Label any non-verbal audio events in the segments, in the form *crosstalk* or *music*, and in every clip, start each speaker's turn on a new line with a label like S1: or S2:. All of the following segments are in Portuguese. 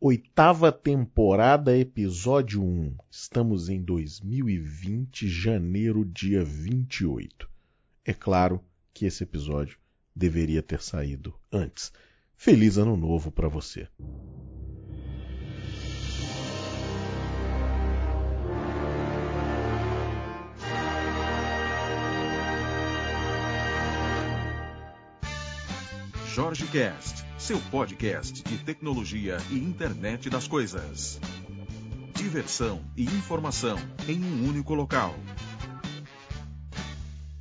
S1: Oitava temporada, episódio 1. Estamos em 2020, janeiro, dia 28. É claro que esse episódio deveria ter saído antes. Feliz Ano Novo para você.
S2: Jorge Cast, seu podcast de tecnologia e internet das coisas. Diversão e informação em um único local.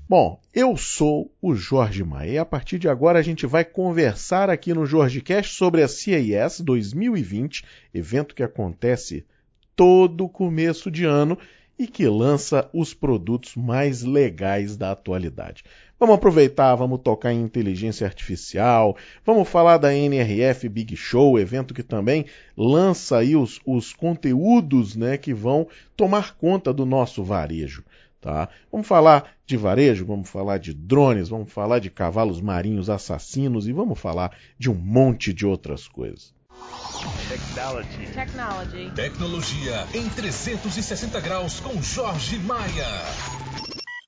S1: Bom, eu sou o Jorge Maia e a partir de agora a gente vai conversar aqui no Jorge Cast sobre a CES 2020, evento que acontece todo começo de ano e que lança os produtos mais legais da atualidade. Vamos aproveitar, vamos tocar em inteligência artificial, vamos falar da NRF Big Show, evento que também lança aí os, os conteúdos né, que vão tomar conta do nosso varejo. Tá? Vamos falar de varejo, vamos falar de drones, vamos falar de cavalos marinhos assassinos e vamos falar de um monte de outras coisas.
S3: Technology.
S4: Technology.
S2: Tecnologia em 360 graus com Jorge Maia.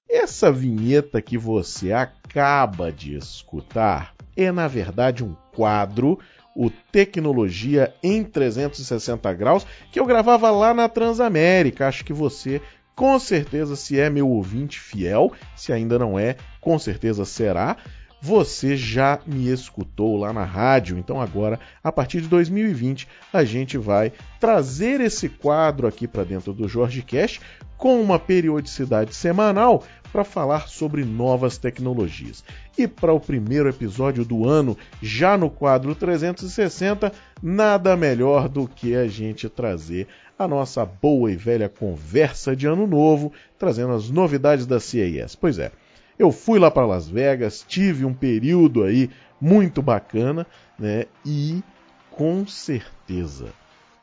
S1: Essa vinheta que você acaba de escutar é, na verdade, um quadro, o Tecnologia em 360 Graus, que eu gravava lá na Transamérica. Acho que você, com certeza, se é meu ouvinte fiel, se ainda não é, com certeza será você já me escutou lá na rádio, então agora, a partir de 2020, a gente vai trazer esse quadro aqui para dentro do Jorge Cash com uma periodicidade semanal para falar sobre novas tecnologias. E para o primeiro episódio do ano, já no quadro 360, nada melhor do que a gente trazer a nossa boa e velha conversa de ano novo, trazendo as novidades da CES. Pois é, eu fui lá para Las Vegas, tive um período aí muito bacana, né? E com certeza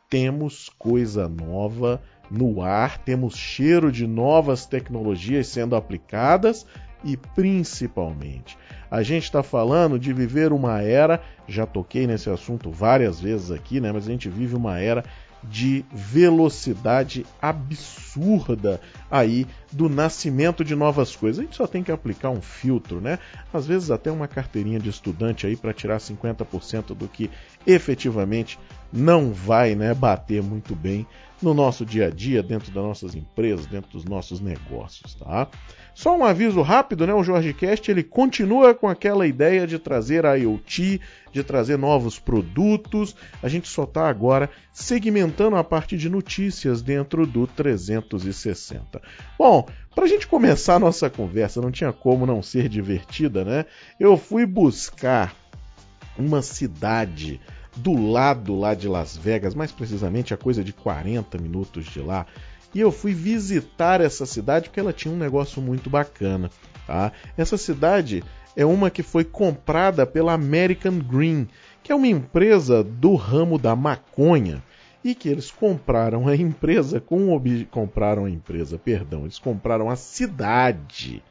S1: temos coisa nova no ar, temos cheiro de novas tecnologias sendo aplicadas e principalmente a gente está falando de viver uma era, já toquei nesse assunto várias vezes aqui, né? Mas a gente vive uma era de velocidade absurda aí do nascimento de novas coisas. A gente só tem que aplicar um filtro, né? Às vezes até uma carteirinha de estudante aí para tirar 50% do que efetivamente não vai, né, bater muito bem no nosso dia a dia, dentro das nossas empresas, dentro dos nossos negócios, tá? Só um aviso rápido, né? O Jorge Cast ele continua com aquela ideia de trazer a IoT, de trazer novos produtos. A gente só está agora segmentando a parte de notícias dentro do 360. Bom, para a gente começar a nossa conversa, não tinha como não ser divertida, né? Eu fui buscar uma cidade do lado lá de Las Vegas, mais precisamente a coisa de 40 minutos de lá e eu fui visitar essa cidade porque ela tinha um negócio muito bacana. Tá? Essa cidade é uma que foi comprada pela American Green, que é uma empresa do ramo da maconha e que eles compraram a empresa com ob... compraram a empresa, perdão, eles compraram a cidade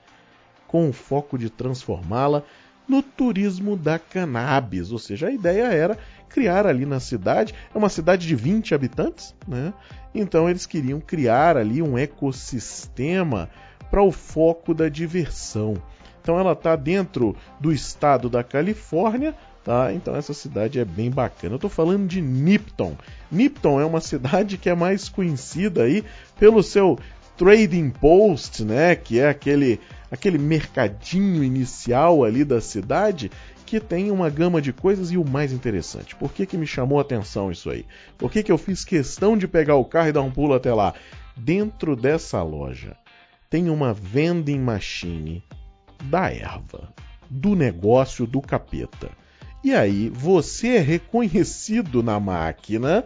S1: com o foco de transformá-la no turismo da cannabis, ou seja, a ideia era criar ali na cidade, é uma cidade de 20 habitantes, né? Então eles queriam criar ali um ecossistema para o foco da diversão. Então ela está dentro do estado da Califórnia, tá? Então essa cidade é bem bacana. Eu estou falando de Nipton. Nipton é uma cidade que é mais conhecida aí pelo seu trading post, né? Que é aquele aquele mercadinho inicial ali da cidade que tem uma gama de coisas e o mais interessante. Por que, que me chamou a atenção isso aí? Por que, que eu fiz questão de pegar o carro e dar um pulo até lá? Dentro dessa loja tem uma vending machine da erva, do negócio do capeta. E aí você é reconhecido na máquina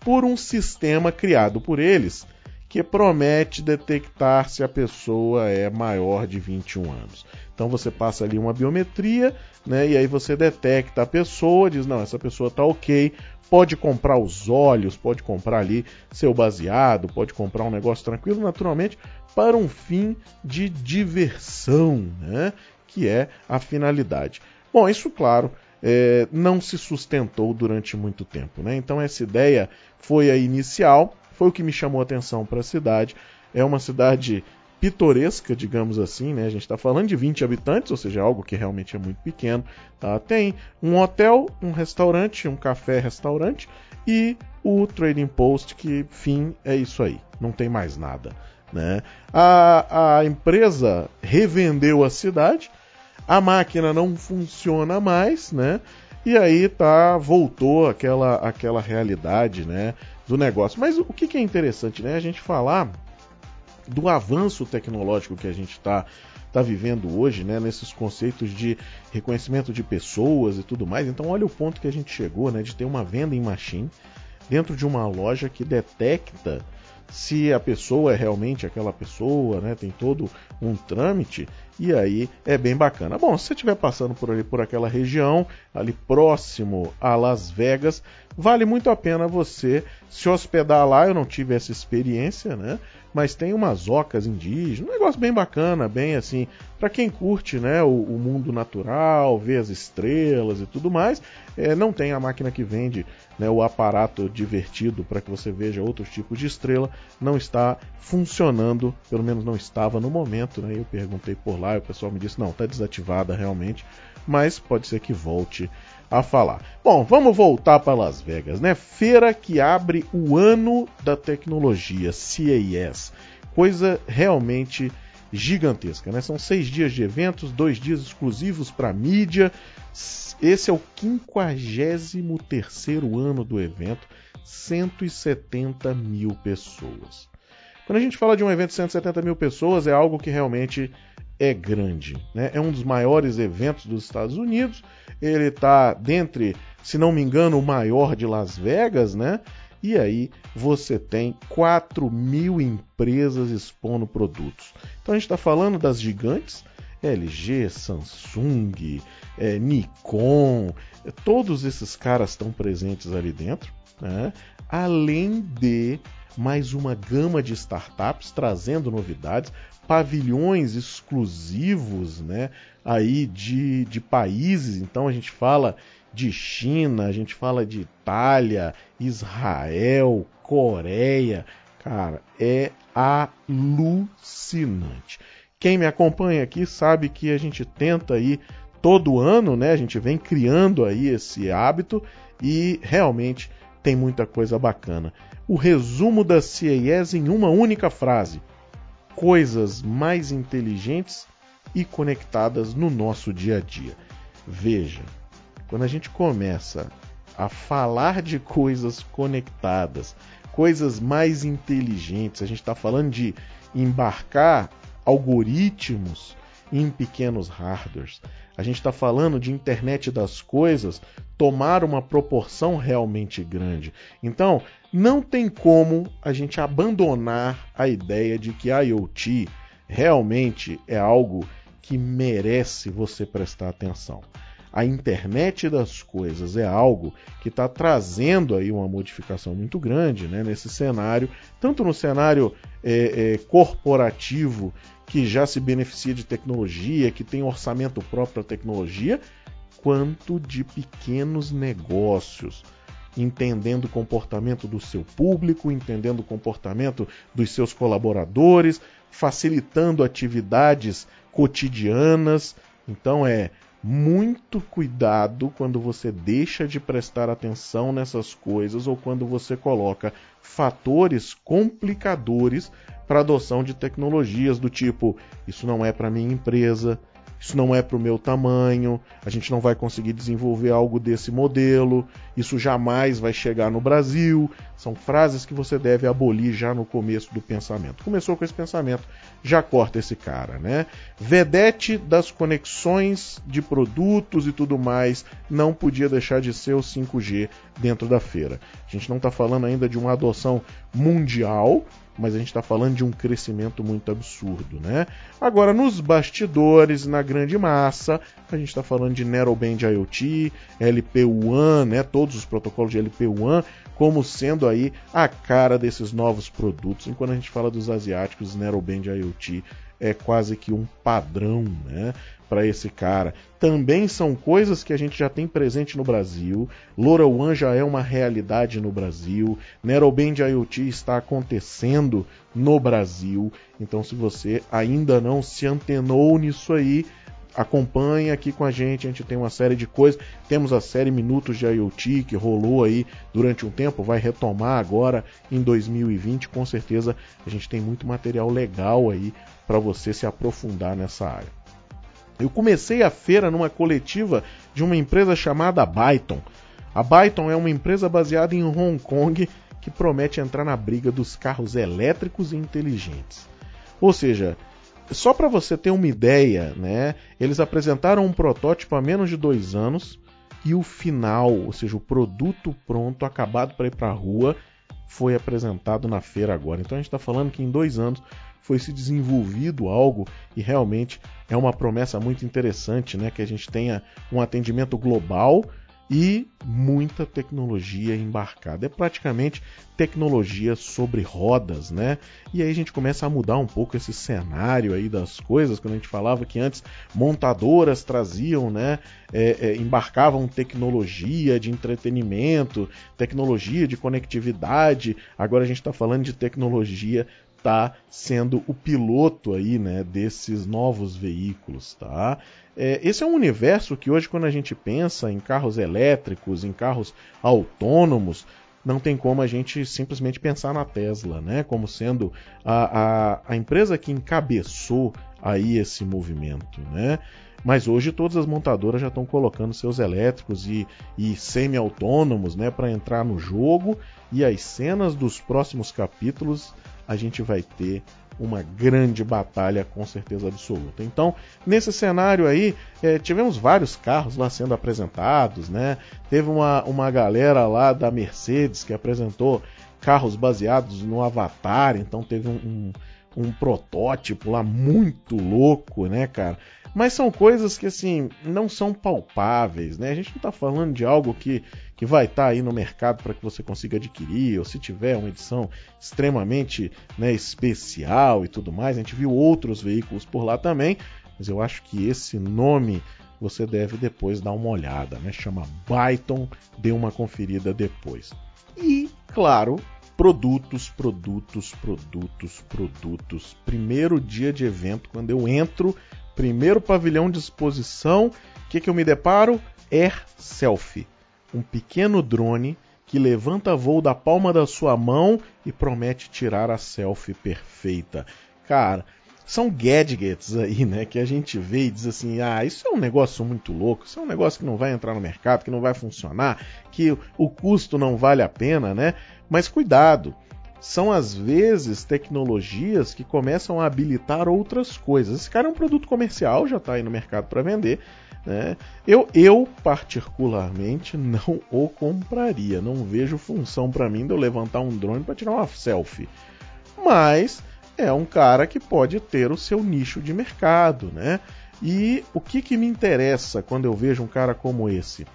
S1: por um sistema criado por eles que promete detectar se a pessoa é maior de 21 anos. Então você passa ali uma biometria, né? E aí você detecta a pessoa, diz não, essa pessoa está ok, pode comprar os óleos, pode comprar ali seu baseado, pode comprar um negócio tranquilo, naturalmente, para um fim de diversão, né? Que é a finalidade. Bom, isso claro é, não se sustentou durante muito tempo. Né? Então essa ideia foi a inicial, foi o que me chamou a atenção para a cidade. É uma cidade pitoresca, digamos assim, né? A gente está falando de 20 habitantes, ou seja, algo que realmente é muito pequeno. Tá? Tem um hotel, um restaurante, um café-restaurante e o Trading Post, que, fim, é isso aí. Não tem mais nada. Né? A, a empresa revendeu a cidade, a máquina não funciona mais, né? E aí tá voltou aquela aquela realidade, né, do negócio. Mas o que, que é interessante, né? A gente falar do avanço tecnológico que a gente está tá vivendo hoje, né, nesses conceitos de reconhecimento de pessoas e tudo mais. Então, olha o ponto que a gente chegou, né, de ter uma venda em machine dentro de uma loja que detecta se a pessoa é realmente aquela pessoa, né? Tem todo um trâmite e aí é bem bacana. Bom, se você estiver passando por ali por aquela região, ali próximo a Las Vegas, vale muito a pena você se hospedar lá. Eu não tive essa experiência, né? Mas tem umas ocas indígenas, um negócio bem bacana, bem assim, para quem curte, né, o, o, mundo natural, ver as estrelas e tudo mais. É, não tem a máquina que vende né, o aparato divertido para que você veja outros tipos de estrela, não está funcionando, pelo menos não estava no momento. Né? Eu perguntei por lá e o pessoal me disse: não, está desativada realmente, mas pode ser que volte a falar. Bom, vamos voltar para Las Vegas, né? Feira que abre o ano da tecnologia, CES. Coisa realmente gigantesca, né? São seis dias de eventos, dois dias exclusivos para mídia. Esse é o 53 ano do evento, 170 mil pessoas. Quando a gente fala de um evento de 170 mil pessoas, é algo que realmente é grande. Né? É um dos maiores eventos dos Estados Unidos. Ele está dentre, se não me engano, o maior de Las Vegas, né? E aí você tem 4 mil empresas expondo produtos. Então a gente está falando das gigantes, LG, Samsung, é, Nikon, é, todos esses caras estão presentes ali dentro, né? além de mais uma gama de startups trazendo novidades, pavilhões exclusivos, né, aí de, de países. Então a gente fala de China, a gente fala de Itália, Israel, Coreia. Cara, é alucinante. Quem me acompanha aqui sabe que a gente tenta aí todo ano, né? A gente vem criando aí esse hábito e realmente tem muita coisa bacana. O resumo da CES em uma única frase: coisas mais inteligentes e conectadas no nosso dia a dia. Veja, quando a gente começa a falar de coisas conectadas, coisas mais inteligentes, a gente está falando de embarcar algoritmos em pequenos hardwares. A gente está falando de internet das coisas tomar uma proporção realmente grande. Então, não tem como a gente abandonar a ideia de que a IoT realmente é algo que merece você prestar atenção. A internet das coisas é algo que está trazendo aí uma modificação muito grande né, nesse cenário, tanto no cenário é, é, corporativo que já se beneficia de tecnologia, que tem orçamento próprio para tecnologia, quanto de pequenos negócios, entendendo o comportamento do seu público, entendendo o comportamento dos seus colaboradores, facilitando atividades cotidianas. Então é muito cuidado quando você deixa de prestar atenção nessas coisas ou quando você coloca fatores complicadores para adoção de tecnologias do tipo isso não é para minha empresa, isso não é para o meu tamanho, a gente não vai conseguir desenvolver algo desse modelo, isso jamais vai chegar no Brasil. São frases que você deve abolir já no começo do pensamento. Começou com esse pensamento, já corta esse cara, né? Vedete das conexões de produtos e tudo mais não podia deixar de ser o 5G dentro da feira. A gente não está falando ainda de uma adoção mundial, mas a gente está falando de um crescimento muito absurdo, né? Agora, nos bastidores, na grande massa, a gente está falando de Narrowband IoT, LPWAN, né? Todos os protocolos de LPWAN como sendo aí a cara desses novos produtos. Enquanto a gente fala dos asiáticos, Narrowband IoT é quase que um padrão, né? Para esse cara. Também são coisas que a gente já tem presente no Brasil. LoRaWAN já é uma realidade no Brasil. Narrowband IoT está acontecendo no Brasil. Então, se você ainda não se antenou nisso aí, acompanha aqui com a gente, a gente tem uma série de coisas. Temos a série Minutos de IoT que rolou aí durante um tempo, vai retomar agora em 2020. Com certeza a gente tem muito material legal aí para você se aprofundar nessa área. Eu comecei a feira numa coletiva de uma empresa chamada Byton. A Byton é uma empresa baseada em Hong Kong que promete entrar na briga dos carros elétricos e inteligentes. Ou seja, só para você ter uma ideia, né? Eles apresentaram um protótipo há menos de dois anos e o final, ou seja, o produto pronto, acabado para ir para a rua, foi apresentado na feira agora. Então a gente está falando que em dois anos foi se desenvolvido algo e realmente é uma promessa muito interessante, né? Que a gente tenha um atendimento global e muita tecnologia embarcada. É praticamente tecnologia sobre rodas, né? E aí a gente começa a mudar um pouco esse cenário aí das coisas, quando a gente falava que antes montadoras traziam, né? É, é, embarcavam tecnologia de entretenimento, tecnologia de conectividade. Agora a gente está falando de tecnologia está sendo o piloto aí, né, desses novos veículos, tá? É, esse é um universo que hoje, quando a gente pensa em carros elétricos, em carros autônomos, não tem como a gente simplesmente pensar na Tesla, né? Como sendo a, a, a empresa que encabeçou aí esse movimento, né? Mas hoje todas as montadoras já estão colocando seus elétricos e, e semi-autônomos né, para entrar no jogo. E as cenas dos próximos capítulos a gente vai ter uma grande batalha com certeza absoluta. Então, nesse cenário aí, é, tivemos vários carros lá sendo apresentados, né? Teve uma, uma galera lá da Mercedes que apresentou carros baseados no Avatar, então teve um, um, um protótipo lá muito louco, né, cara? Mas são coisas que, assim, não são palpáveis, né? A gente não está falando de algo que, que vai estar tá aí no mercado para que você consiga adquirir, ou se tiver uma edição extremamente né, especial e tudo mais. A gente viu outros veículos por lá também, mas eu acho que esse nome você deve depois dar uma olhada, né? Chama Byton, dê uma conferida depois. E, claro, produtos, produtos, produtos, produtos. Primeiro dia de evento, quando eu entro Primeiro pavilhão de exposição, o que, que eu me deparo? Air Selfie. Um pequeno drone que levanta voo da palma da sua mão e promete tirar a selfie perfeita. Cara, são gadgets aí, né, que a gente vê e diz assim: "Ah, isso é um negócio muito louco, isso é um negócio que não vai entrar no mercado, que não vai funcionar, que o custo não vale a pena, né?" Mas cuidado, são às vezes tecnologias que começam a habilitar outras coisas. Esse cara é um produto comercial, já está aí no mercado para vender. Né? Eu, eu, particularmente, não o compraria. Não vejo função para mim de eu levantar um drone para tirar uma selfie. Mas é um cara que pode ter o seu nicho de mercado. Né? E o que, que me interessa quando eu vejo um cara como esse?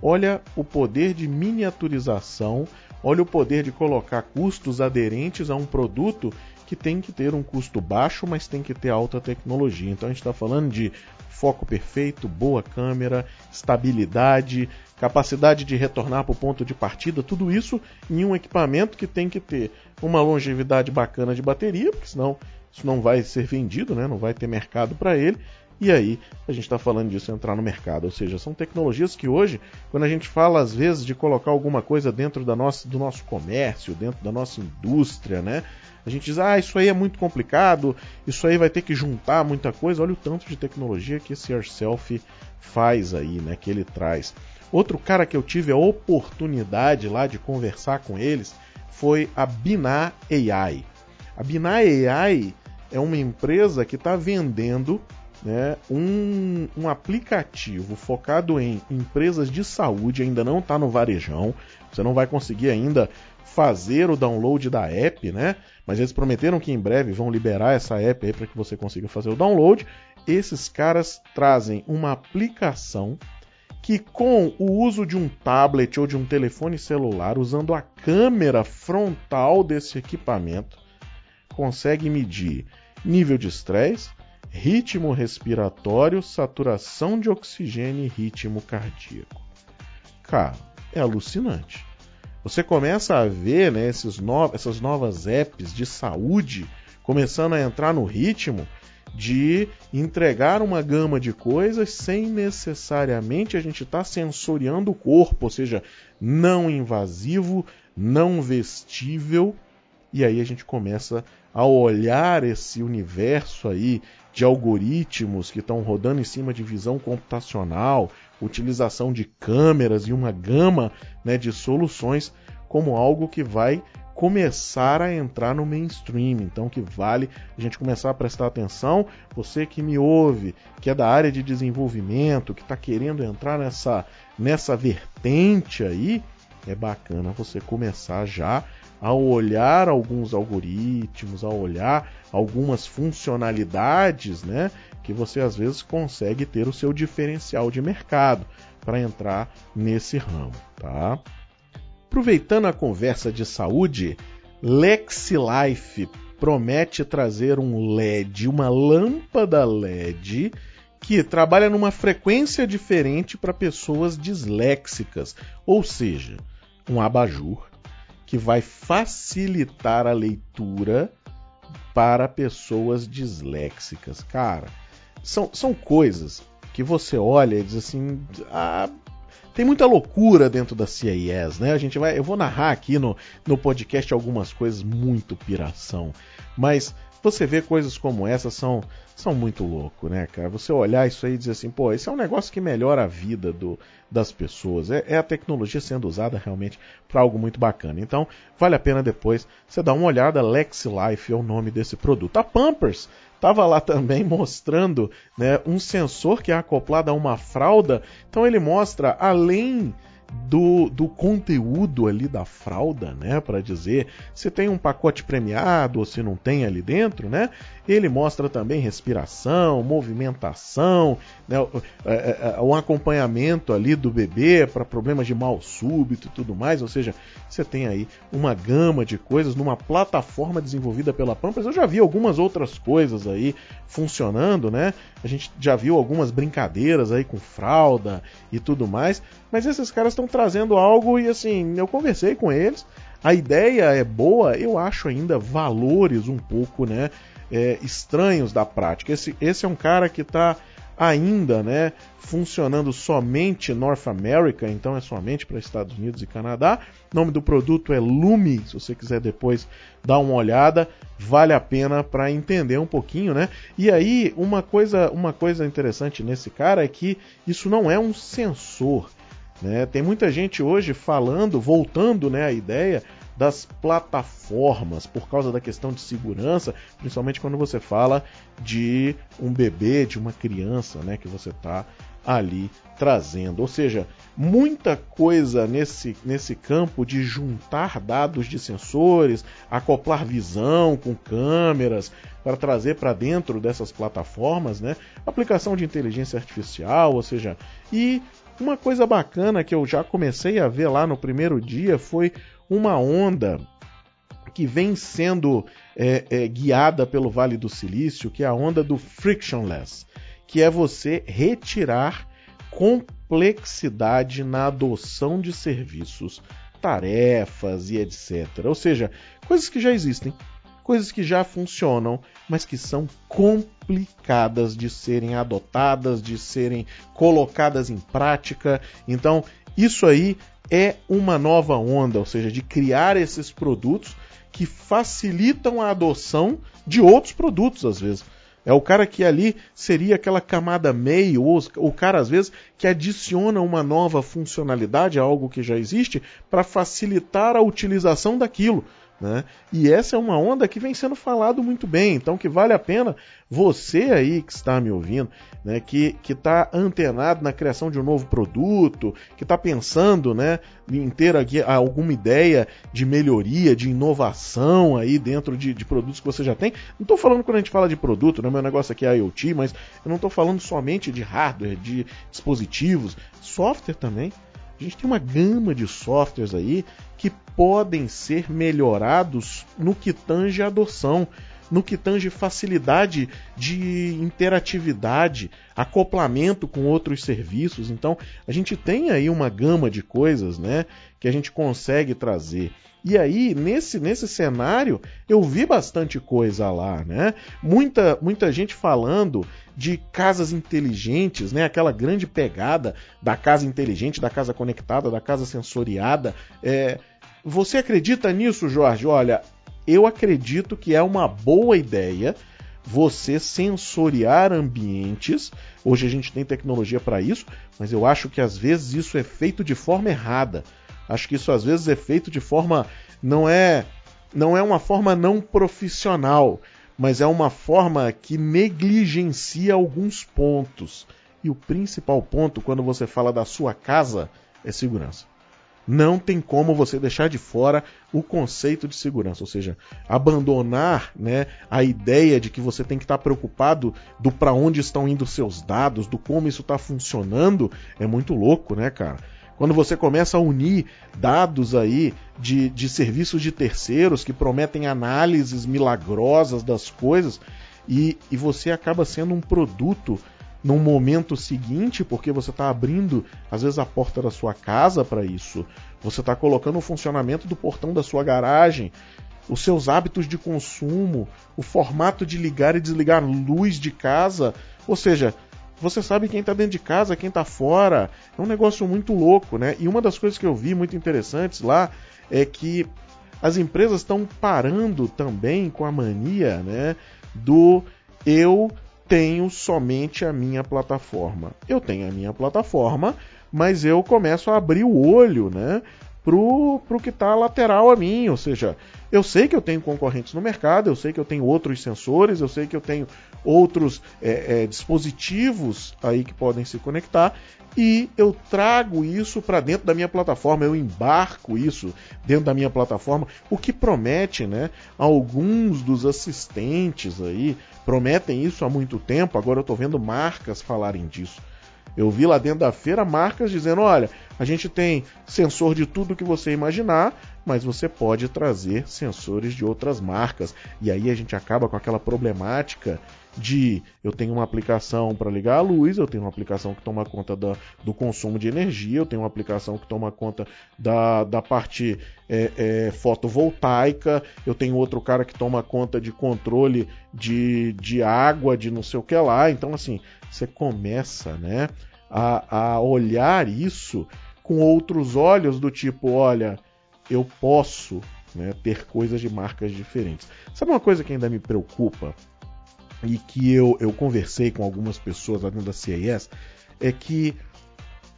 S1: Olha o poder de miniaturização Olha o poder de colocar custos aderentes a um produto que tem que ter um custo baixo, mas tem que ter alta tecnologia. Então a gente está falando de foco perfeito, boa câmera, estabilidade, capacidade de retornar para o ponto de partida, tudo isso em um equipamento que tem que ter uma longevidade bacana de bateria, porque senão isso não vai ser vendido, né? não vai ter mercado para ele, e aí a gente está falando disso entrar no mercado. Ou seja, são tecnologias que hoje, quando a gente fala às vezes de colocar alguma coisa dentro da nossa, do nosso comércio, dentro da nossa indústria, né? A gente diz, ah, isso aí é muito complicado, isso aí vai ter que juntar muita coisa. Olha o tanto de tecnologia que esse Yourself faz aí, né? Que ele traz. Outro cara que eu tive a oportunidade lá de conversar com eles foi a Binar AI. A Binar AI é uma empresa que está vendendo né, um, um aplicativo focado em empresas de saúde, ainda não está no varejão, você não vai conseguir ainda fazer o download da app, né? Mas eles prometeram que em breve vão liberar essa app aí para que você consiga fazer o download. Esses caras trazem uma aplicação que com o uso de um tablet ou de um telefone celular, usando a câmera frontal desse equipamento, consegue medir nível de estresse, ritmo respiratório, saturação de oxigênio e ritmo cardíaco. Cara, é alucinante. Você começa a ver né, no... essas novas apps de saúde começando a entrar no ritmo de entregar uma gama de coisas sem necessariamente a gente estar tá sensoriando o corpo, ou seja, não invasivo, não vestível. E aí a gente começa a olhar esse universo aí de algoritmos que estão rodando em cima de visão computacional, utilização de câmeras e uma gama né, de soluções como algo que vai começar a entrar no mainstream. Então, que vale a gente começar a prestar atenção. Você que me ouve, que é da área de desenvolvimento, que está querendo entrar nessa, nessa vertente aí, é bacana você começar já a olhar alguns algoritmos, a olhar algumas funcionalidades, né, que você às vezes consegue ter o seu diferencial de mercado para entrar nesse ramo, tá? Aproveitando a conversa de saúde, LexLife promete trazer um LED, uma lâmpada LED que trabalha numa frequência diferente para pessoas disléxicas, ou seja, um abajur que vai facilitar a leitura para pessoas disléxicas. Cara, são, são coisas que você olha e diz assim: ah, tem muita loucura dentro da CIS, né? A gente vai, eu vou narrar aqui no, no podcast algumas coisas muito piração, mas você vê coisas como essa são são muito louco, né, cara? Você olhar isso aí e dizer assim, pô, esse é um negócio que melhora a vida do, das pessoas. É, é a tecnologia sendo usada realmente para algo muito bacana. Então, vale a pena depois você dar uma olhada. LexLife é o nome desse produto. A Pampers estava lá também *laughs* mostrando né, um sensor que é acoplado a uma fralda. Então ele mostra além do, do conteúdo ali da fralda, né, para dizer se tem um pacote premiado ou se não tem ali dentro, né? Ele mostra também respiração, movimentação, né, é, é, é, um acompanhamento ali do bebê para problemas de mal súbito e tudo mais. Ou seja, você tem aí uma gama de coisas numa plataforma desenvolvida pela Pampers. Eu já vi algumas outras coisas aí funcionando, né? A gente já viu algumas brincadeiras aí com fralda e tudo mais. Mas esses caras estão trazendo algo e assim, eu conversei com eles. A ideia é boa, eu acho ainda valores um pouco, né? é, estranhos da prática. Esse, esse é um cara que está ainda né, funcionando somente North America, então é somente para Estados Unidos e Canadá. O nome do produto é Lumi, se você quiser depois dar uma olhada, vale a pena para entender um pouquinho, né? E aí, uma coisa, uma coisa interessante nesse cara é que isso não é um sensor. Né? Tem muita gente hoje falando, voltando né, à ideia das plataformas por causa da questão de segurança, principalmente quando você fala de um bebê, de uma criança, né, que você está ali trazendo. Ou seja, muita coisa nesse, nesse campo de juntar dados de sensores, acoplar visão com câmeras para trazer para dentro dessas plataformas, né? Aplicação de inteligência artificial, ou seja, e uma coisa bacana que eu já comecei a ver lá no primeiro dia foi uma onda que vem sendo é, é, guiada pelo Vale do Silício, que é a onda do frictionless, que é você retirar complexidade na adoção de serviços, tarefas e etc. Ou seja, coisas que já existem, coisas que já funcionam, mas que são complicadas de serem adotadas, de serem colocadas em prática. Então, isso aí é uma nova onda, ou seja, de criar esses produtos que facilitam a adoção de outros produtos, às vezes. É o cara que ali seria aquela camada meio, ou o cara, às vezes, que adiciona uma nova funcionalidade a algo que já existe para facilitar a utilização daquilo. Né? E essa é uma onda que vem sendo falado muito bem, então que vale a pena você aí que está me ouvindo, né, que está antenado na criação de um novo produto, que está pensando né, em ter aqui alguma ideia de melhoria, de inovação aí dentro de, de produtos que você já tem. Não estou falando quando a gente fala de produto, né, meu negócio aqui é IoT, mas eu não estou falando somente de hardware, de dispositivos, software também. A gente tem uma gama de softwares aí que podem ser melhorados no que tange adoção. no que tange facilidade de interatividade, acoplamento com outros serviços. Então, a gente tem aí uma gama de coisas, né, que a gente consegue trazer. E aí, nesse, nesse cenário, eu vi bastante coisa lá, né? Muita, muita gente falando de casas inteligentes, né? Aquela grande pegada da casa inteligente, da casa conectada, da casa sensoriada. É... Você acredita nisso, Jorge? Olha, eu acredito que é uma boa ideia você sensoriar ambientes. Hoje a gente tem tecnologia para isso, mas eu acho que às vezes isso é feito de forma errada. Acho que isso às vezes é feito de forma não é não é uma forma não profissional, mas é uma forma que negligencia alguns pontos. E o principal ponto quando você fala da sua casa é segurança. Não tem como você deixar de fora o conceito de segurança, ou seja, abandonar né, a ideia de que você tem que estar preocupado do para onde estão indo seus dados, do como isso está funcionando, é muito louco, né, cara? Quando você começa a unir dados aí de, de serviços de terceiros que prometem análises milagrosas das coisas e, e você acaba sendo um produto num momento seguinte, porque você está abrindo, às vezes, a porta da sua casa para isso. Você está colocando o funcionamento do portão da sua garagem, os seus hábitos de consumo, o formato de ligar e desligar luz de casa. Ou seja, você sabe quem está dentro de casa, quem está fora. É um negócio muito louco, né? E uma das coisas que eu vi muito interessantes lá é que as empresas estão parando também com a mania, né, do eu tenho somente a minha plataforma. Eu tenho a minha plataforma, mas eu começo a abrir o olho, né, pro, pro que está lateral a mim, ou seja, eu sei que eu tenho concorrentes no mercado, eu sei que eu tenho outros sensores, eu sei que eu tenho outros é, é, dispositivos aí que podem se conectar e eu trago isso para dentro da minha plataforma, eu embarco isso dentro da minha plataforma, o que promete, né? Alguns dos assistentes aí prometem isso há muito tempo, agora eu estou vendo marcas falarem disso. Eu vi lá dentro da feira marcas dizendo: olha, a gente tem sensor de tudo que você imaginar, mas você pode trazer sensores de outras marcas. E aí a gente acaba com aquela problemática de eu tenho uma aplicação para ligar a luz, eu tenho uma aplicação que toma conta da, do consumo de energia, eu tenho uma aplicação que toma conta da, da parte é, é, fotovoltaica, eu tenho outro cara que toma conta de controle de, de água, de não sei o que lá. Então, assim, você começa né, a, a olhar isso com outros olhos, do tipo, olha, eu posso né, ter coisas de marcas diferentes. Sabe uma coisa que ainda me preocupa e que eu, eu conversei com algumas pessoas lá dentro da CES é que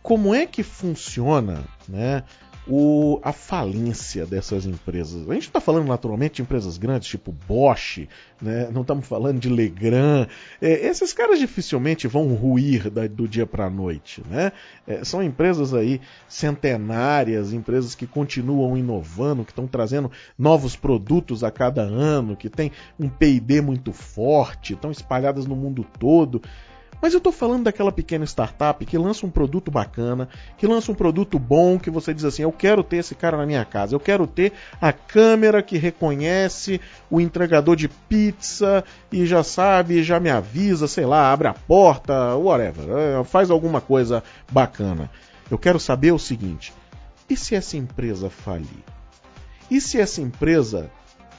S1: como é que funciona né, o, a falência dessas empresas. A gente está falando naturalmente de empresas grandes, tipo Bosch, né? não estamos falando de Legrand. É, esses caras dificilmente vão ruir da, do dia para a noite. Né? É, são empresas aí centenárias, empresas que continuam inovando, que estão trazendo novos produtos a cada ano, que têm um PD muito forte, estão espalhadas no mundo todo. Mas eu estou falando daquela pequena startup que lança um produto bacana, que lança um produto bom, que você diz assim: eu quero ter esse cara na minha casa, eu quero ter a câmera que reconhece o entregador de pizza e já sabe, já me avisa, sei lá, abre a porta, whatever, é, faz alguma coisa bacana. Eu quero saber o seguinte: e se essa empresa falir? E se essa empresa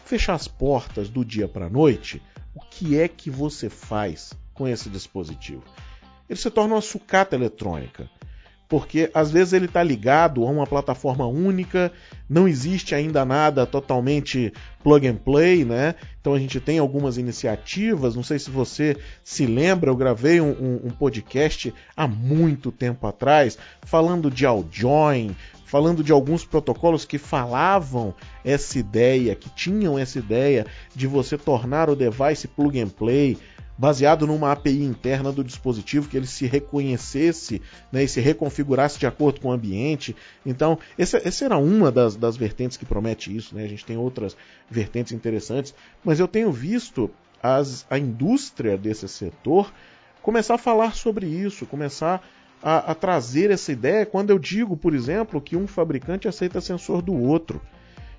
S1: fechar as portas do dia para a noite? O que é que você faz? Com esse dispositivo? Ele se torna uma sucata eletrônica, porque às vezes ele está ligado a uma plataforma única, não existe ainda nada totalmente plug and play, né? Então a gente tem algumas iniciativas, não sei se você se lembra, eu gravei um, um, um podcast há muito tempo atrás falando de Alljoin, falando de alguns protocolos que falavam essa ideia, que tinham essa ideia de você tornar o device plug and play, baseado numa API interna do dispositivo que ele se reconhecesse né, e se reconfigurasse de acordo com o ambiente. Então, essa, essa era uma das, das vertentes que promete isso. Né? A gente tem outras vertentes interessantes, mas eu tenho visto as, a indústria desse setor começar a falar sobre isso, começar a, a trazer essa ideia quando eu digo, por exemplo, que um fabricante aceita sensor do outro,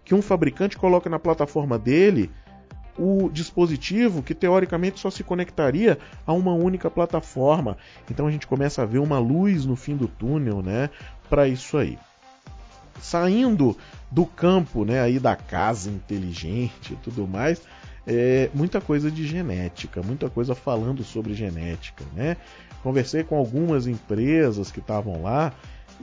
S1: que um fabricante coloca na plataforma dele o dispositivo que teoricamente só se conectaria a uma única plataforma. Então a gente começa a ver uma luz no fim do túnel, né, para isso aí. Saindo do campo, né, aí da casa inteligente e tudo mais, é, muita coisa de genética, muita coisa falando sobre genética, né? Conversei com algumas empresas que estavam lá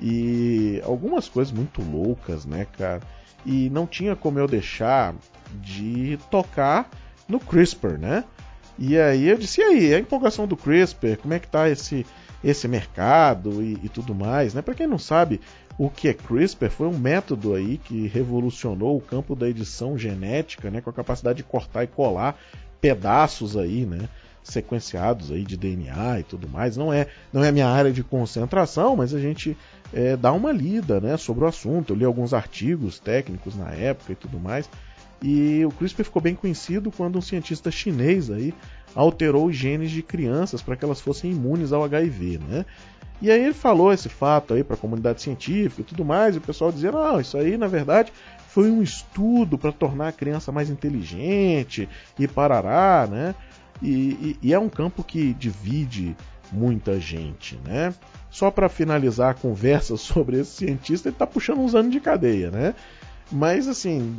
S1: e algumas coisas muito loucas, né, cara? E não tinha como eu deixar de tocar no CRISPR, né? E aí eu disse, e aí, a empolgação do CRISPR, como é que tá esse, esse mercado e, e tudo mais, né? Para quem não sabe, o que é CRISPR foi um método aí que revolucionou o campo da edição genética, né? Com a capacidade de cortar e colar pedaços aí, né? sequenciados aí de DNA e tudo mais. Não é, não é minha área de concentração, mas a gente é, dá uma lida né, sobre o assunto. Eu li alguns artigos técnicos na época e tudo mais. E o CRISPR ficou bem conhecido quando um cientista chinês aí alterou os genes de crianças para que elas fossem imunes ao HIV, né? E aí ele falou esse fato aí para a comunidade científica e tudo mais, e o pessoal dizia: "Não, isso aí na verdade foi um estudo para tornar a criança mais inteligente e parará, né?" E, e, e é um campo que divide muita gente, né? Só para finalizar a conversa *laughs* sobre esse cientista, ele está puxando uns anos de cadeia, né? Mas assim,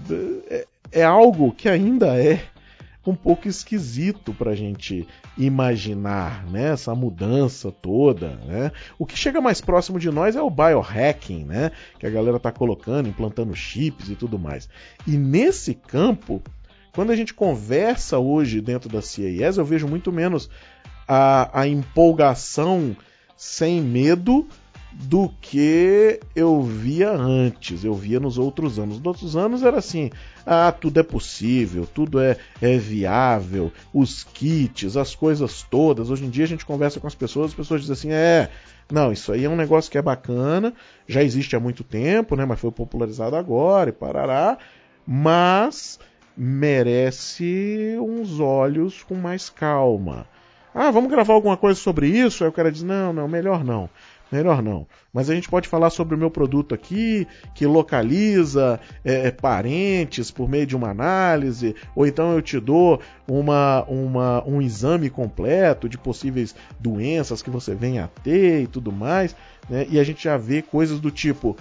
S1: é, é algo que ainda é um pouco esquisito para a gente imaginar, né? Essa mudança toda, né? O que chega mais próximo de nós é o biohacking, né? Que a galera tá colocando, implantando chips e tudo mais. E nesse campo, quando a gente conversa hoje dentro da CIS, eu vejo muito menos a, a empolgação sem medo do que eu via antes, eu via nos outros anos. Nos outros anos era assim: ah, tudo é possível, tudo é, é viável, os kits, as coisas todas. Hoje em dia a gente conversa com as pessoas, as pessoas dizem assim: é, não, isso aí é um negócio que é bacana, já existe há muito tempo, né, mas foi popularizado agora e parará, mas merece uns olhos com mais calma. Ah, vamos gravar alguma coisa sobre isso? Aí o cara diz: não, não, melhor não. Melhor não. Mas a gente pode falar sobre o meu produto aqui, que localiza é, é, parentes por meio de uma análise, ou então eu te dou uma, uma, um exame completo de possíveis doenças que você venha a ter e tudo mais. Né? E a gente já vê coisas do tipo: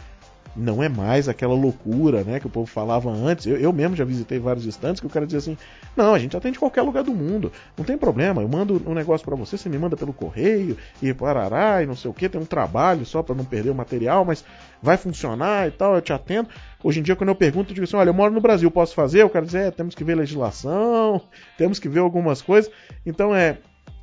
S1: não é mais aquela loucura, né, que o povo falava antes. Eu, eu mesmo já visitei vários estantes que o cara dizia assim: "Não, a gente atende qualquer lugar do mundo. Não tem problema. Eu mando um negócio para você, você me manda pelo correio e parará e não sei o que, tem um trabalho só para não perder o material, mas vai funcionar e tal, eu te atendo". Hoje em dia quando eu pergunto, eu digo assim: "Olha, eu moro no Brasil, posso fazer?". O cara diz: "É, temos que ver legislação, *laughs* temos que ver algumas coisas". Então é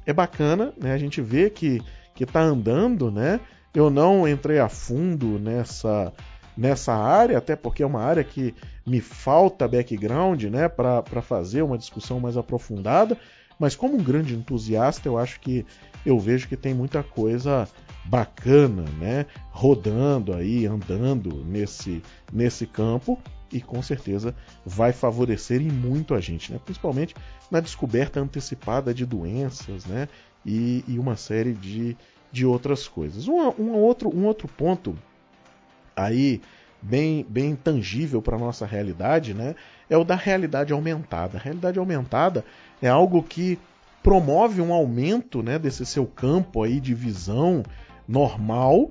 S1: é bacana, né? A gente vê que que tá andando, né? Eu não entrei a fundo nessa nessa área, até porque é uma área que me falta background né, para fazer uma discussão mais aprofundada, mas como um grande entusiasta, eu acho que eu vejo que tem muita coisa bacana, né, rodando aí, andando nesse, nesse campo e com certeza vai favorecer em muito a gente, né, principalmente na descoberta antecipada de doenças, né, e, e uma série de, de outras coisas. Um, um, outro, um outro ponto aí bem, bem tangível para a nossa realidade, né, é o da realidade aumentada. A realidade aumentada é algo que promove um aumento né, desse seu campo aí de visão normal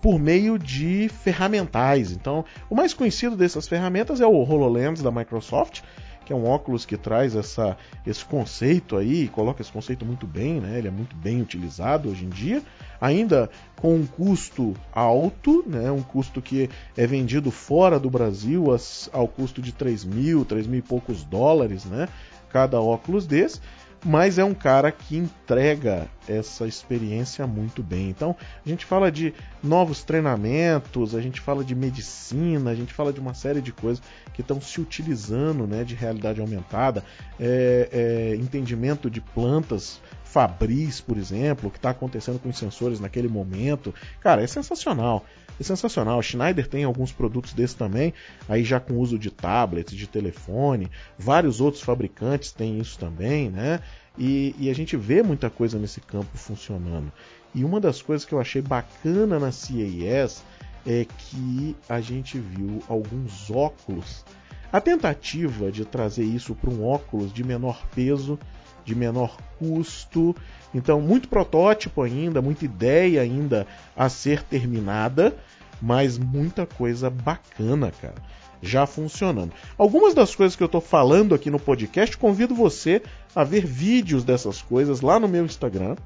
S1: por meio de ferramentais. Então, o mais conhecido dessas ferramentas é o HoloLens da Microsoft, que é um óculos que traz essa, esse conceito aí, coloca esse conceito muito bem, né? ele é muito bem utilizado hoje em dia, ainda com um custo alto, né? um custo que é vendido fora do Brasil ao custo de 3 mil, 3 mil e poucos dólares, né? cada óculos desse, mas é um cara que entrega essa experiência muito bem. Então, a gente fala de novos treinamentos, a gente fala de medicina, a gente fala de uma série de coisas que estão se utilizando né, de realidade aumentada, é, é, entendimento de plantas Fabris, por exemplo, o que está acontecendo com os sensores naquele momento. Cara, é sensacional. É sensacional. A Schneider tem alguns produtos desses também, aí já com uso de tablets, de telefone. Vários outros fabricantes têm isso também, né? E, e, a gente vê muita coisa nesse campo funcionando. E uma das coisas que eu achei bacana na CES é que a gente viu alguns óculos a tentativa de trazer isso para um óculos de menor peso, de menor custo. Então, muito protótipo ainda, muita ideia ainda a ser terminada, mas muita coisa bacana, cara, já funcionando. Algumas das coisas que eu estou falando aqui no podcast, convido você a ver vídeos dessas coisas lá no meu Instagram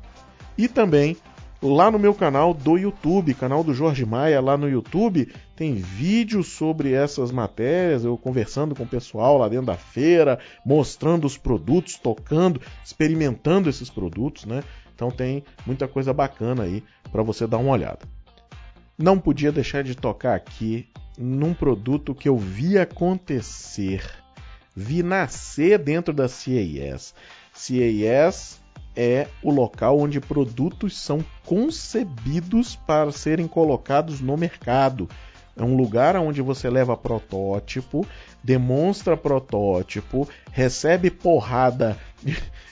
S1: e também lá no meu canal do YouTube, canal do Jorge Maia lá no YouTube, tem vídeos sobre essas matérias, eu conversando com o pessoal lá dentro da feira, mostrando os produtos, tocando, experimentando esses produtos, né? Então tem muita coisa bacana aí para você dar uma olhada. Não podia deixar de tocar aqui num produto que eu vi acontecer, vi nascer dentro da CAS. CAS é o local onde produtos são concebidos para serem colocados no mercado. É um lugar onde você leva protótipo, demonstra protótipo, recebe porrada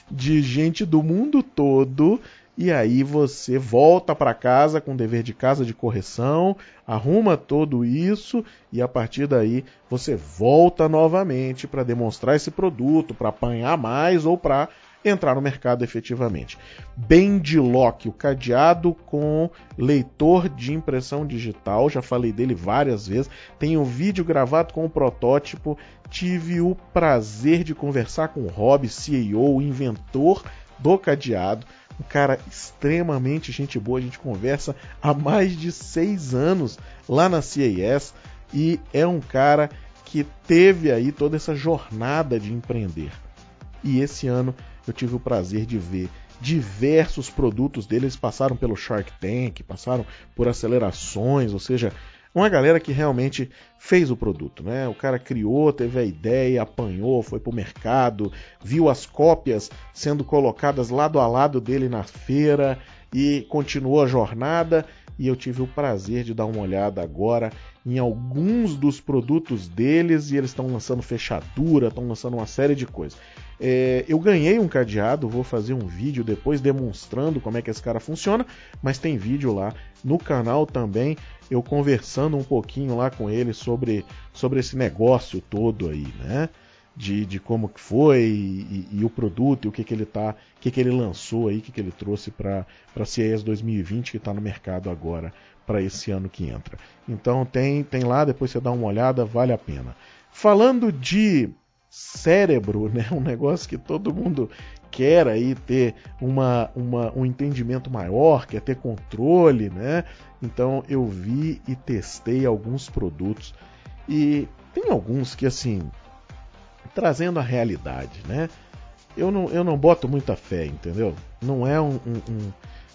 S1: de gente do mundo todo e aí você volta para casa com dever de casa de correção, arruma tudo isso e a partir daí você volta novamente para demonstrar esse produto, para apanhar mais ou para entrar no mercado efetivamente. Bendlock, o cadeado com leitor de impressão digital, já falei dele várias vezes. Tem um vídeo gravado com o protótipo. Tive o prazer de conversar com o Rob, CEO, inventor do cadeado. Um cara extremamente gente boa, a gente conversa há mais de seis anos lá na CAS e é um cara que teve aí toda essa jornada de empreender. E esse ano eu tive o prazer de ver diversos produtos deles passaram pelo Shark Tank, passaram por acelerações, ou seja, uma galera que realmente fez o produto, né? O cara criou, teve a ideia, apanhou, foi para o mercado, viu as cópias sendo colocadas lado a lado dele na feira e continuou a jornada. E eu tive o prazer de dar uma olhada agora em alguns dos produtos deles e eles estão lançando fechadura, estão lançando uma série de coisas. É, eu ganhei um cadeado, vou fazer um vídeo depois demonstrando como é que esse cara funciona, mas tem vídeo lá no canal também, eu conversando um pouquinho lá com ele sobre, sobre esse negócio todo aí, né? De, de como que foi e, e, e, o produto e o que, que ele tá, o que, que ele lançou aí, o que, que ele trouxe para a CES 2020 que está no mercado agora para esse ano que entra. Então tem, tem lá, depois você dá uma olhada, vale a pena. Falando de cérebro, né? *laughs* Um negócio que todo mundo quer aí ter uma, uma, um entendimento maior, quer ter controle, né? Então eu vi e testei alguns produtos e tem alguns que assim trazendo a realidade, né? Eu não, eu não boto muita fé, entendeu? Não é um, um, um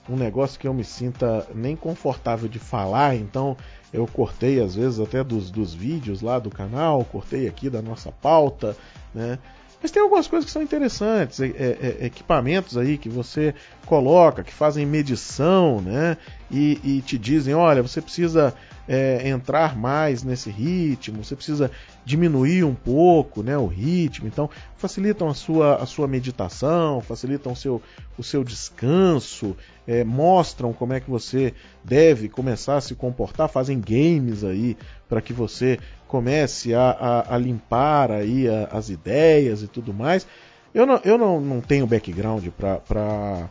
S1: um negócio que eu me sinta nem confortável de falar, então eu cortei às vezes até dos, dos vídeos lá do canal, cortei aqui da nossa pauta, né? Mas tem algumas coisas que são interessantes, é, é, é equipamentos aí que você coloca, que fazem medição, né? E, e te dizem, olha, você precisa é, entrar mais nesse ritmo, você precisa diminuir um pouco né, o ritmo, então facilitam a sua, a sua meditação, facilitam o seu, o seu descanso, é, mostram como é que você deve começar a se comportar, fazem games aí para que você comece a, a, a limpar aí a, as ideias e tudo mais. Eu não, eu não, não tenho background para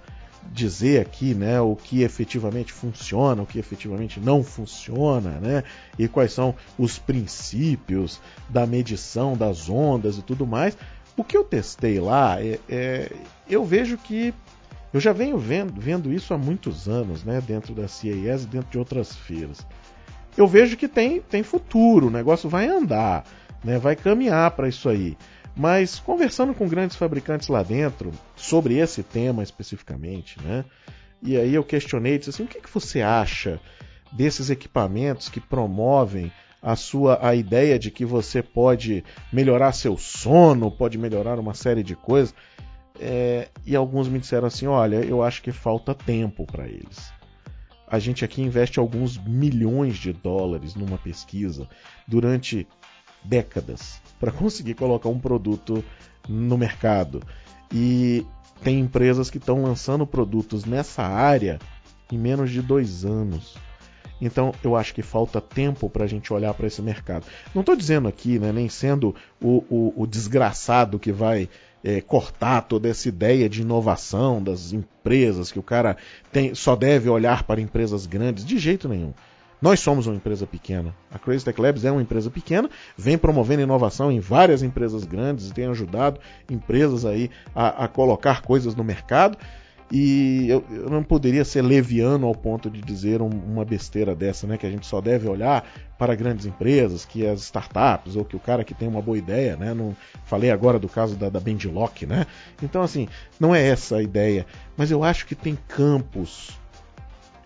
S1: dizer aqui né, o que efetivamente funciona, o que efetivamente não funciona, né, e quais são os princípios da medição das ondas e tudo mais. O que eu testei lá, é, é eu vejo que eu já venho vendo, vendo isso há muitos anos, né, dentro da CAS e dentro de outras feiras. Eu vejo que tem, tem futuro, o negócio vai andar, né, vai caminhar para isso aí. Mas conversando com grandes fabricantes lá dentro sobre esse tema especificamente, né? E aí eu questionei, disse assim, o que, que você acha desses equipamentos que promovem a sua a ideia de que você pode melhorar seu sono, pode melhorar uma série de coisas? É, e alguns me disseram assim, olha, eu acho que falta tempo para eles. A gente aqui investe alguns milhões de dólares numa pesquisa durante décadas para conseguir colocar um produto no mercado. E tem empresas que estão lançando produtos nessa área em menos de dois anos. Então eu acho que falta tempo para a gente olhar para esse mercado. Não estou dizendo aqui, né, nem sendo o, o, o desgraçado que vai é, cortar toda essa ideia de inovação das empresas, que o cara tem, só deve olhar para empresas grandes, de jeito nenhum. Nós somos uma empresa pequena. A Crazy Tech Labs é uma empresa pequena, vem promovendo inovação em várias empresas grandes e tem ajudado empresas aí a, a colocar coisas no mercado. E eu, eu, não poderia ser leviano ao ponto de dizer um, uma besteira dessa, né? Que a gente só deve olhar para grandes empresas, que as startups, ou que o cara que tem uma boa ideia, né? Não, falei agora do caso da, da Bendilock, né? Então, assim, não é essa a ideia. Mas eu acho que tem campos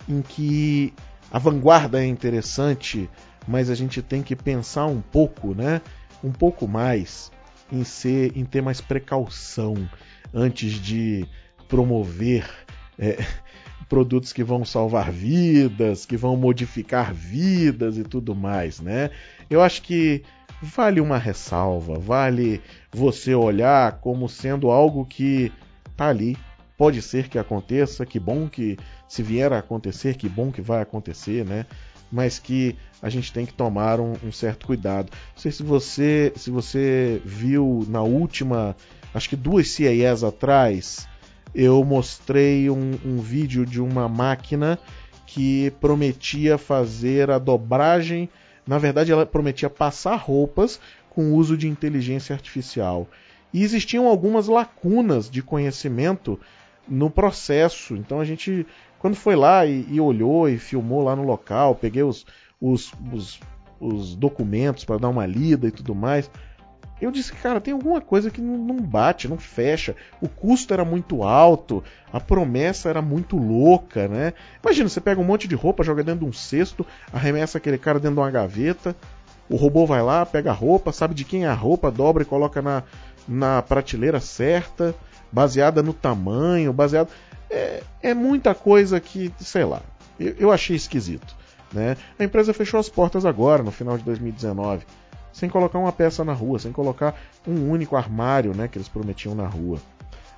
S1: em que a vanguarda é interessante, mas a gente tem que pensar um pouco, né? Um pouco mais em ser, em ter mais precaução antes de promover é, produtos que vão salvar vidas, que vão modificar vidas e tudo mais, né? Eu acho que vale uma ressalva, vale você olhar como sendo algo que tá ali, pode ser que aconteça, que bom que se vier a acontecer, que bom que vai acontecer, né? Mas que a gente tem que tomar um, um certo cuidado. Não sei se você, se você viu na última, acho que duas CIEs atrás, eu mostrei um, um vídeo de uma máquina que prometia fazer a dobragem. Na verdade, ela prometia passar roupas com uso de inteligência artificial. E existiam algumas lacunas de conhecimento no processo. Então a gente, quando foi lá e, e olhou e filmou lá no local, peguei os, os, os, os documentos para dar uma lida e tudo mais. Eu disse, cara, tem alguma coisa que não bate, não fecha. O custo era muito alto, a promessa era muito louca, né? Imagina, você pega um monte de roupa, joga dentro de um cesto, arremessa aquele cara dentro de uma gaveta, o robô vai lá, pega a roupa, sabe de quem é a roupa, dobra e coloca na, na prateleira certa, baseada no tamanho, baseado. É, é muita coisa que, sei lá, eu, eu achei esquisito. Né? A empresa fechou as portas agora, no final de 2019 sem colocar uma peça na rua, sem colocar um único armário né, que eles prometiam na rua.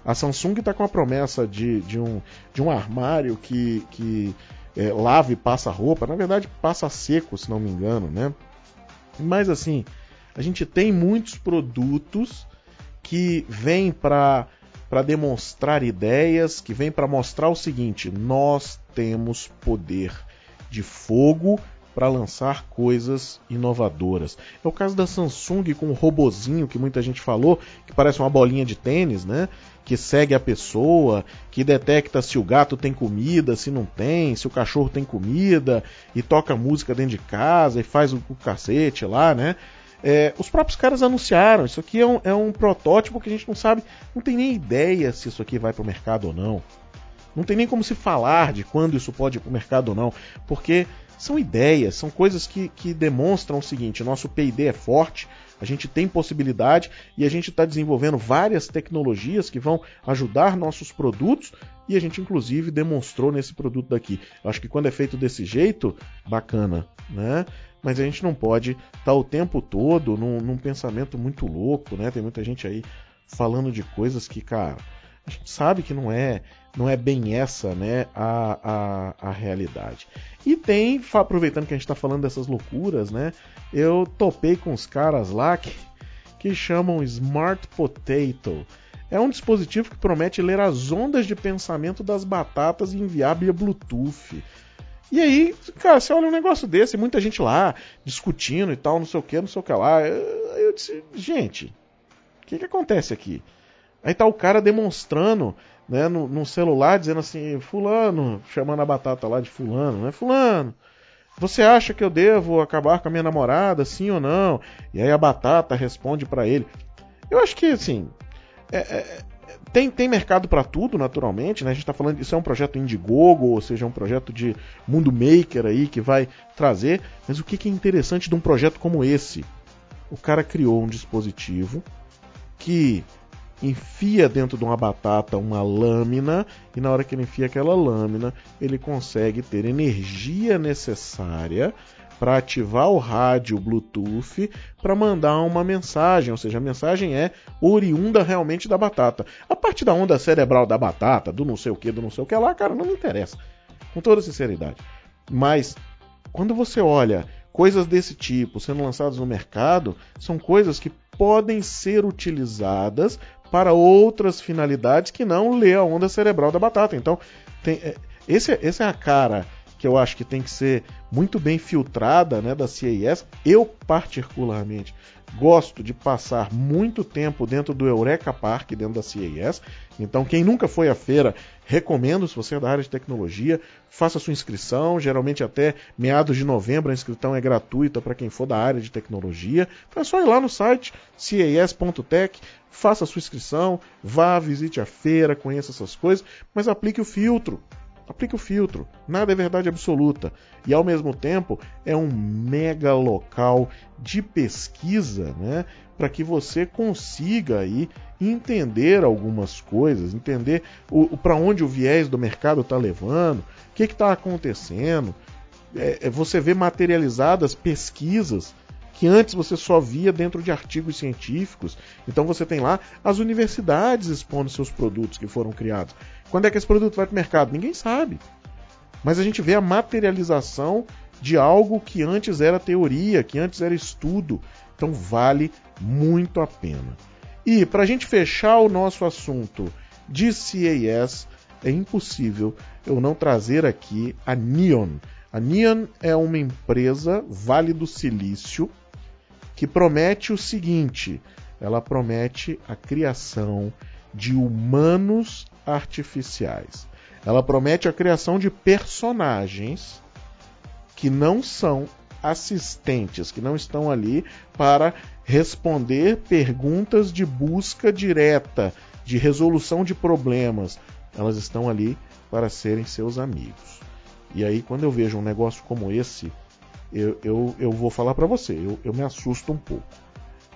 S1: A Samsung está com a promessa de, de, um, de um armário que, que é, lava e passa roupa, na verdade passa seco, se não me engano, né? Mas assim, a gente tem muitos produtos que vêm para para demonstrar ideias, que vêm para mostrar o seguinte: nós temos poder de fogo para lançar coisas inovadoras. É o caso da Samsung com o robozinho que muita gente falou, que parece uma bolinha de tênis, né? Que segue a pessoa, que detecta se o gato tem comida, se não tem, se o cachorro tem comida, e toca música dentro de casa e faz o, o cacete lá, né? É, os próprios caras anunciaram, isso aqui é um, é um protótipo que a gente não sabe, não tem nem ideia se isso aqui vai para o mercado ou não. Não tem nem como se falar de quando isso pode ir para o mercado ou não, porque são ideias, são coisas que, que demonstram o seguinte: nosso PD é forte, a gente tem possibilidade e a gente está desenvolvendo várias tecnologias que vão ajudar nossos produtos e a gente inclusive demonstrou nesse produto daqui. Eu acho que quando é feito desse jeito, bacana, né? Mas a gente não pode estar tá o tempo todo num, num pensamento muito louco, né? Tem muita gente aí falando de coisas que, cara, a gente sabe que não é não é bem essa né, a, a, a realidade. E tem, aproveitando que a gente está falando dessas loucuras, né, eu topei com os caras lá que, que chamam Smart Potato. É um dispositivo que promete ler as ondas de pensamento das batatas e enviar via Bluetooth. E aí, cara, você olha um negócio desse, muita gente lá discutindo e tal, não sei o que, não sei o que lá. Eu, eu disse, gente, o que, que acontece aqui? Aí tá o cara demonstrando né, no, no, celular, dizendo assim, fulano, chamando a batata lá de fulano, né? Fulano, você acha que eu devo acabar com a minha namorada, sim ou não? E aí a batata responde para ele. Eu acho que, assim, é, é, tem, tem mercado para tudo, naturalmente, né? A gente está falando, isso é um projeto Indiegogo, ou seja, um projeto de mundo maker aí que vai trazer. Mas o que, que é interessante de um projeto como esse? O cara criou um dispositivo que enfia dentro de uma batata uma lâmina e na hora que ele enfia aquela lâmina, ele consegue ter energia necessária para ativar o rádio Bluetooth para mandar uma mensagem, ou seja, a mensagem é oriunda realmente da batata. A parte da onda cerebral da batata, do não sei o que, do não sei o que lá, cara, não me interessa. Com toda sinceridade. Mas quando você olha coisas desse tipo sendo lançadas no mercado, são coisas que podem ser utilizadas para outras finalidades que não ler a onda cerebral da batata. Então, tem, é, esse, essa é a cara que eu acho que tem que ser muito bem filtrada né, da CES. Eu, particularmente, gosto de passar muito tempo dentro do Eureka Park, dentro da CES. Então, quem nunca foi à feira, recomendo, se você é da área de tecnologia, faça sua inscrição. Geralmente, até meados de novembro, a inscrição é gratuita para quem for da área de tecnologia. Então, é só ir lá no site ces.tech, faça sua inscrição, vá, visite a feira, conheça essas coisas, mas aplique o filtro aplique o filtro. Nada é verdade absoluta. E ao mesmo tempo é um mega local de pesquisa, né? Para que você consiga aí entender algumas coisas, entender o, o para onde o viés do mercado está levando, o que está acontecendo. É, é, você vê materializadas pesquisas que antes você só via dentro de artigos científicos. Então você tem lá as universidades expondo seus produtos que foram criados. Quando é que esse produto vai para o mercado? Ninguém sabe. Mas a gente vê a materialização de algo que antes era teoria, que antes era estudo. Então vale muito a pena. E para a gente fechar o nosso assunto de CAS, é impossível eu não trazer aqui a Neon. A Neon é uma empresa Vale do Silício que promete o seguinte: ela promete a criação de humanos artificiais. Ela promete a criação de personagens que não são assistentes, que não estão ali para responder perguntas de busca direta, de resolução de problemas. Elas estão ali para serem seus amigos. E aí, quando eu vejo um negócio como esse, eu, eu, eu vou falar para você, eu, eu me assusto um pouco.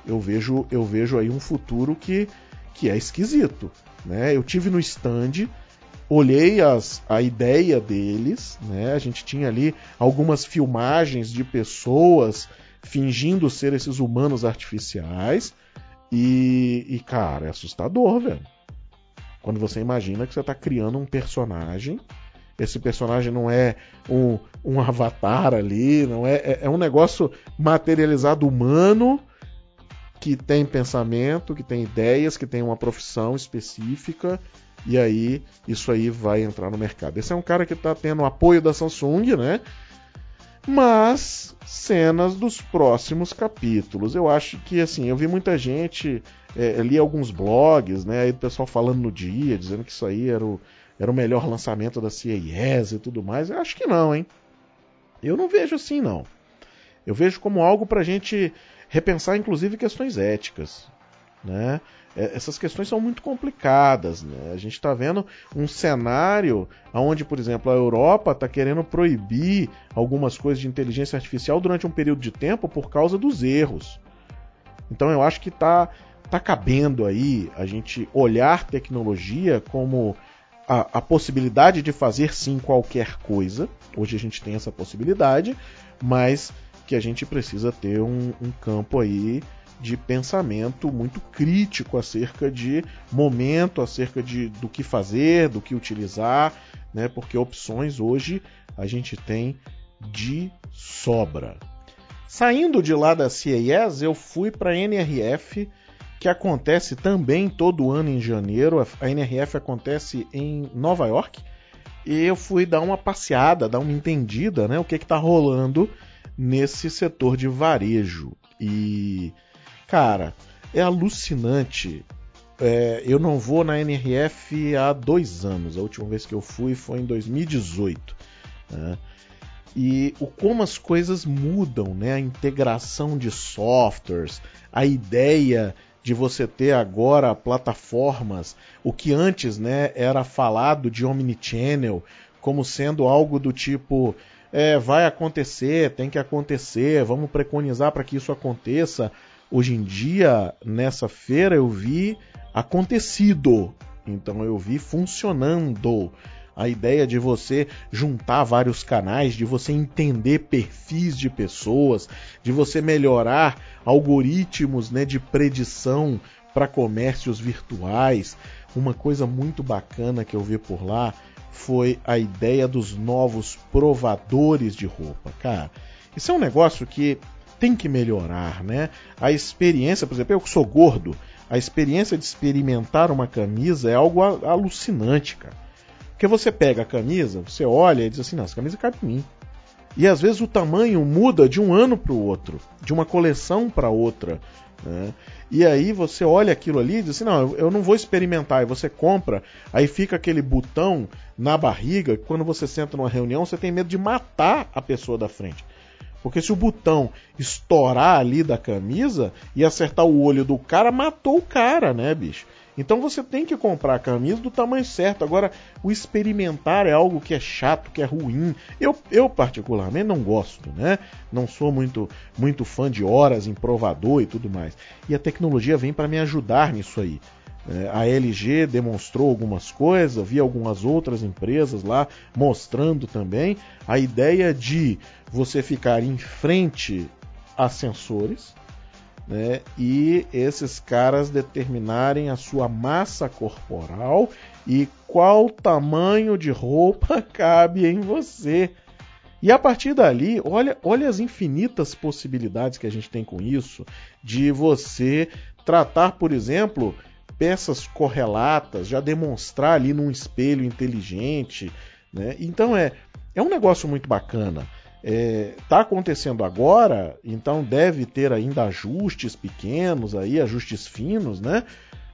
S1: Eu vejo, eu vejo aí um futuro que, que é esquisito. Né? Eu tive no stand, olhei as, a ideia deles, né? A gente tinha ali algumas filmagens de pessoas fingindo ser esses humanos artificiais e, e cara, é assustador, velho. Quando você imagina que você está criando um personagem, esse personagem não é um, um avatar ali, não é, é, é um negócio materializado humano que tem pensamento, que tem ideias, que tem uma profissão específica, e aí isso aí vai entrar no mercado. Esse é um cara que está tendo apoio da Samsung, né? Mas cenas dos próximos capítulos. Eu acho que assim, eu vi muita gente, é, li alguns blogs, né? Aí o pessoal falando no dia, dizendo que isso aí era o, era o melhor lançamento da CES e tudo mais. Eu acho que não, hein? Eu não vejo assim, não. Eu vejo como algo para a gente repensar inclusive questões éticas. Né? É, essas questões são muito complicadas. Né? A gente está vendo um cenário onde, por exemplo, a Europa está querendo proibir algumas coisas de inteligência artificial durante um período de tempo por causa dos erros. Então eu acho que está tá cabendo aí a gente olhar tecnologia como a, a, possibilidade de fazer sim qualquer coisa. Hoje a gente tem essa possibilidade, mas que a gente precisa ter um, um campo aí de pensamento muito crítico acerca de momento, acerca de do que fazer, do que utilizar, né? Porque opções hoje a gente tem de sobra. Saindo de lá da CES, eu fui para a NRF, que acontece também todo ano em janeiro. A NRF acontece em Nova York. E eu fui dar uma passeada, dar uma entendida, né? O que está rolando nesse setor de varejo. E, cara, é alucinante. É, eu não vou na NRF há dois anos. A última vez que eu fui foi em 2018. Né? E o como as coisas mudam, né? A integração de softwares, a ideia de você ter agora plataformas, o que antes, né, era falado de omnichannel como sendo algo do tipo é, vai acontecer, tem que acontecer, vamos preconizar para que isso aconteça. Hoje em dia, nessa feira, eu vi acontecido, então eu vi funcionando. A ideia de você juntar vários canais, de você entender perfis de pessoas, de você melhorar algoritmos né, de predição para comércios virtuais. Uma coisa muito bacana que eu vi por lá foi a ideia dos novos provadores de roupa. Cara, isso é um negócio que tem que melhorar, né? A experiência, por exemplo, eu que sou gordo, a experiência de experimentar uma camisa é algo alucinante, cara. Porque você pega a camisa, você olha e diz assim, não, essa camisa cabe em mim. E às vezes o tamanho muda de um ano para o outro, de uma coleção para outra. Né? E aí você olha aquilo ali e diz assim, não, eu não vou experimentar. E você compra, aí fica aquele botão na barriga, que quando você senta numa reunião, você tem medo de matar a pessoa da frente. Porque se o botão estourar ali da camisa e acertar o olho do cara, matou o cara, né, bicho? Então você tem que comprar a camisa do tamanho certo. Agora, o experimentar é algo que é chato, que é ruim. Eu, eu particularmente não gosto, né? Não sou muito, muito fã de horas em provador e tudo mais. E a tecnologia vem para me ajudar nisso aí. É, a LG demonstrou algumas coisas, vi algumas outras empresas lá mostrando também a ideia de você ficar em frente a sensores né, e esses caras determinarem a sua massa corporal e qual tamanho de roupa *laughs* cabe em você. E a partir dali, olha, olha as infinitas possibilidades que a gente tem com isso, de você tratar, por exemplo, peças correlatas, já demonstrar ali num espelho inteligente. Né? Então é, é um negócio muito bacana está é, tá acontecendo agora, então deve ter ainda ajustes pequenos aí, ajustes finos, né?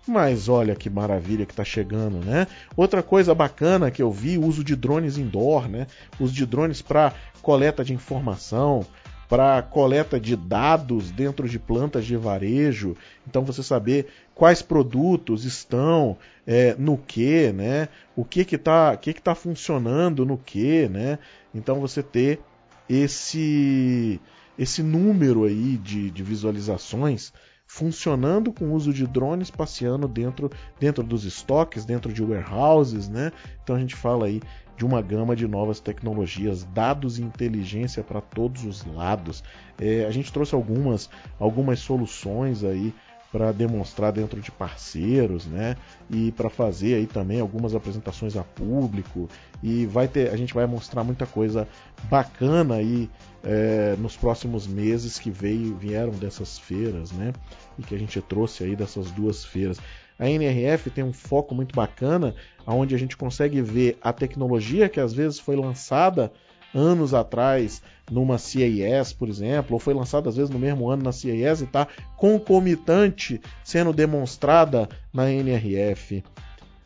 S1: Mas olha que maravilha que está chegando, né? Outra coisa bacana que eu vi, uso de drones indoor, né? Uso de drones para coleta de informação, para coleta de dados dentro de plantas de varejo. Então você saber quais produtos estão é, no que, né? O que que está que que tá funcionando no que, né? Então você ter esse esse número aí de, de visualizações funcionando com o uso de drones passeando dentro, dentro dos estoques, dentro de warehouses, né? Então a gente fala aí de uma gama de novas tecnologias, dados e inteligência para todos os lados. É, a gente trouxe algumas, algumas soluções aí para demonstrar dentro de parceiros, né? E para fazer aí também algumas apresentações a público e vai ter, a gente vai mostrar muita coisa bacana aí é, nos próximos meses que veio, vieram dessas feiras, né? E que a gente trouxe aí dessas duas feiras. A NRF tem um foco muito bacana, onde a gente consegue ver a tecnologia que às vezes foi lançada anos atrás numa CES, por exemplo, ou foi lançada às vezes no mesmo ano na CES e está concomitante sendo demonstrada na NRF.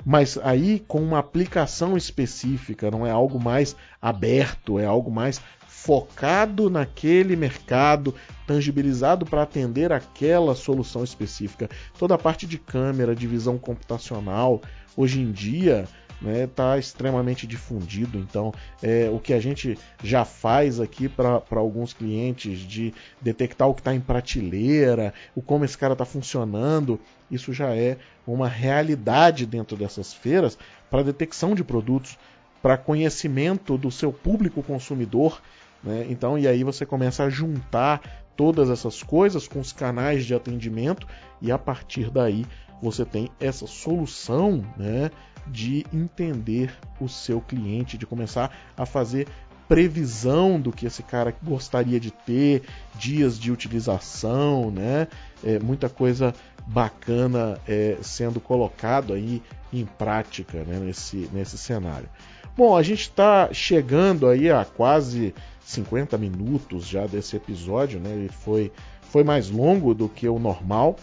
S1: Mas aí com uma aplicação específica, não é algo mais aberto, é algo mais focado naquele mercado, tangibilizado para atender aquela solução específica. Toda a parte de câmera, de visão computacional, hoje em dia está né, tá extremamente difundido. Então, é, o que a gente já faz aqui para alguns clientes de detectar o que está em prateleira, o como esse cara está funcionando, isso já é uma realidade dentro dessas feiras para detecção de produtos, para conhecimento do seu público consumidor. Né? Então, e aí você começa a juntar todas essas coisas com os canais de atendimento e a partir daí você tem essa solução né, de entender o seu cliente, de começar a fazer previsão do que esse cara gostaria de ter, dias de utilização, né? É, muita coisa bacana é, sendo colocado aí em prática né, nesse, nesse cenário. Bom, a gente está chegando aí a quase 50 minutos já desse episódio, né? Ele foi, foi mais longo do que o normal.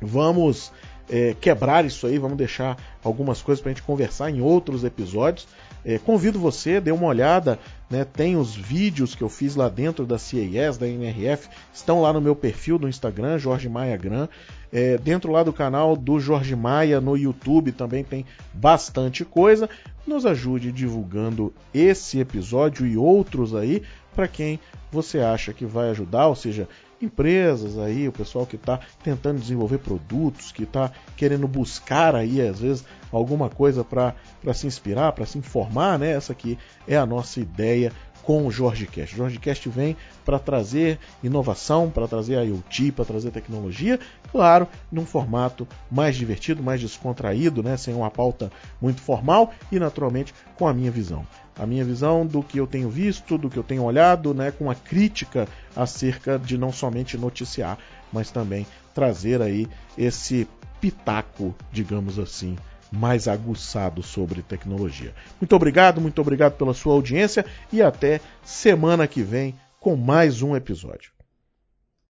S1: Vamos é, quebrar isso aí, vamos deixar algumas coisas para a gente conversar em outros episódios. É, convido você, dê uma olhada, né, tem os vídeos que eu fiz lá dentro da CES, da NRF, estão lá no meu perfil do Instagram, Jorge Maia Gran. É, dentro lá do canal do Jorge Maia no YouTube também tem bastante coisa. Nos ajude divulgando esse episódio e outros aí para quem você acha que vai ajudar, ou seja, empresas aí, o pessoal que está tentando desenvolver produtos, que está querendo buscar aí, às vezes, alguma coisa para se inspirar, para se informar, né? Essa aqui é a nossa ideia com o Jorge Cast. O Jorge Cast vem para trazer inovação, para trazer IoT, para trazer tecnologia, claro, num formato mais divertido, mais descontraído, né, sem uma pauta muito formal e naturalmente com a minha visão. A minha visão do que eu tenho visto, do que eu tenho olhado, né, com uma crítica acerca de não somente noticiar, mas também trazer aí esse pitaco, digamos assim, mais aguçado sobre tecnologia. Muito obrigado, muito obrigado pela sua audiência e até semana que vem com mais um episódio.